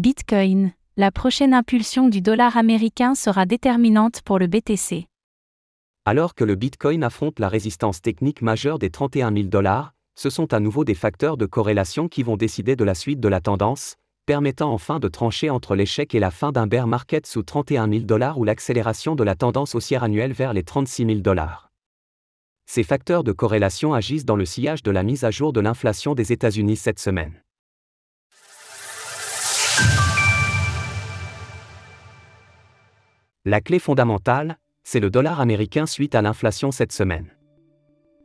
Bitcoin, la prochaine impulsion du dollar américain sera déterminante pour le BTC. Alors que le Bitcoin affronte la résistance technique majeure des 31 000 dollars, ce sont à nouveau des facteurs de corrélation qui vont décider de la suite de la tendance, permettant enfin de trancher entre l'échec et la fin d'un bear market sous 31 000 dollars ou l'accélération de la tendance haussière annuelle vers les 36 000 dollars. Ces facteurs de corrélation agissent dans le sillage de la mise à jour de l'inflation des États-Unis cette semaine. La clé fondamentale, c'est le dollar américain suite à l'inflation cette semaine.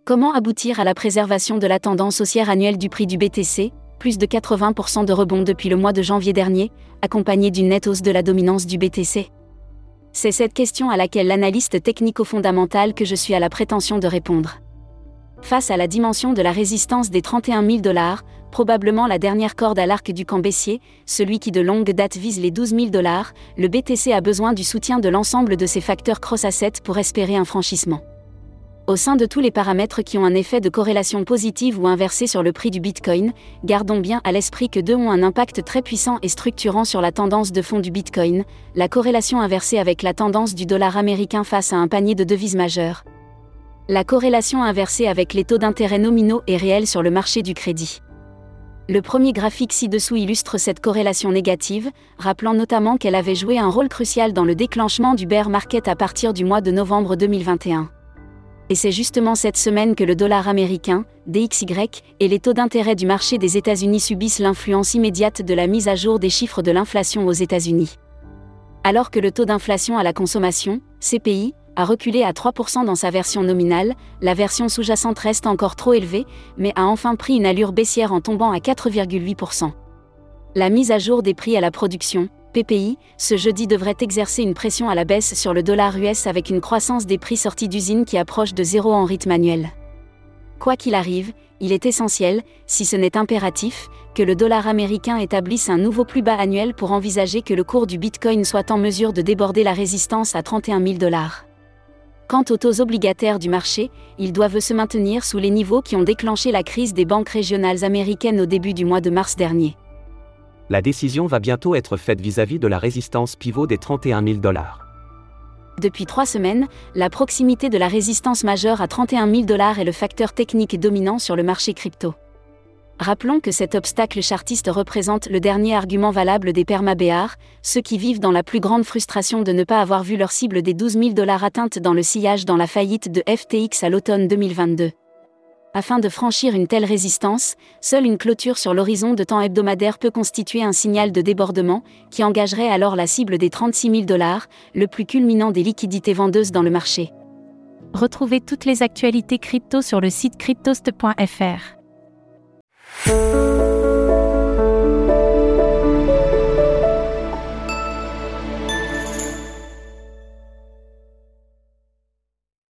Comment aboutir à la préservation de la tendance haussière annuelle du prix du BTC, plus de 80% de rebond depuis le mois de janvier dernier, accompagné d'une nette hausse de la dominance du BTC C'est cette question à laquelle l'analyste technico-fondamental que je suis à la prétention de répondre. Face à la dimension de la résistance des 31 000 dollars, probablement la dernière corde à l'arc du camp baissier, celui qui de longue date vise les 12 000 dollars, le BTC a besoin du soutien de l'ensemble de ses facteurs cross-asset pour espérer un franchissement. Au sein de tous les paramètres qui ont un effet de corrélation positive ou inversée sur le prix du Bitcoin, gardons bien à l'esprit que deux ont un impact très puissant et structurant sur la tendance de fond du Bitcoin, la corrélation inversée avec la tendance du dollar américain face à un panier de devises majeures. La corrélation inversée avec les taux d'intérêt nominaux et réels sur le marché du crédit. Le premier graphique ci-dessous illustre cette corrélation négative, rappelant notamment qu'elle avait joué un rôle crucial dans le déclenchement du bear market à partir du mois de novembre 2021. Et c'est justement cette semaine que le dollar américain, DXY, et les taux d'intérêt du marché des États-Unis subissent l'influence immédiate de la mise à jour des chiffres de l'inflation aux États-Unis. Alors que le taux d'inflation à la consommation, CPI, a reculé à 3% dans sa version nominale, la version sous-jacente reste encore trop élevée, mais a enfin pris une allure baissière en tombant à 4,8%. La mise à jour des prix à la production, PPI, ce jeudi devrait exercer une pression à la baisse sur le dollar US avec une croissance des prix sortis d'usine qui approche de zéro en rythme annuel. Quoi qu'il arrive, il est essentiel, si ce n'est impératif, que le dollar américain établisse un nouveau plus bas annuel pour envisager que le cours du Bitcoin soit en mesure de déborder la résistance à 31 000 dollars. Quant aux taux obligataires du marché, ils doivent se maintenir sous les niveaux qui ont déclenché la crise des banques régionales américaines au début du mois de mars dernier la décision va bientôt être faite vis-à-vis de la résistance pivot des 31 000 dollars. Depuis trois semaines, la proximité de la résistance majeure à 31 000 dollars est le facteur technique dominant sur le marché crypto. Rappelons que cet obstacle chartiste représente le dernier argument valable des permabéars, ceux qui vivent dans la plus grande frustration de ne pas avoir vu leur cible des 12 000 dollars atteinte dans le sillage dans la faillite de FTX à l'automne 2022 afin de franchir une telle résistance, seule une clôture sur l'horizon de temps hebdomadaire peut constituer un signal de débordement, qui engagerait alors la cible des 36 000 dollars, le plus culminant des liquidités vendeuses dans le marché. Retrouvez toutes les actualités crypto sur le site cryptost.fr. Música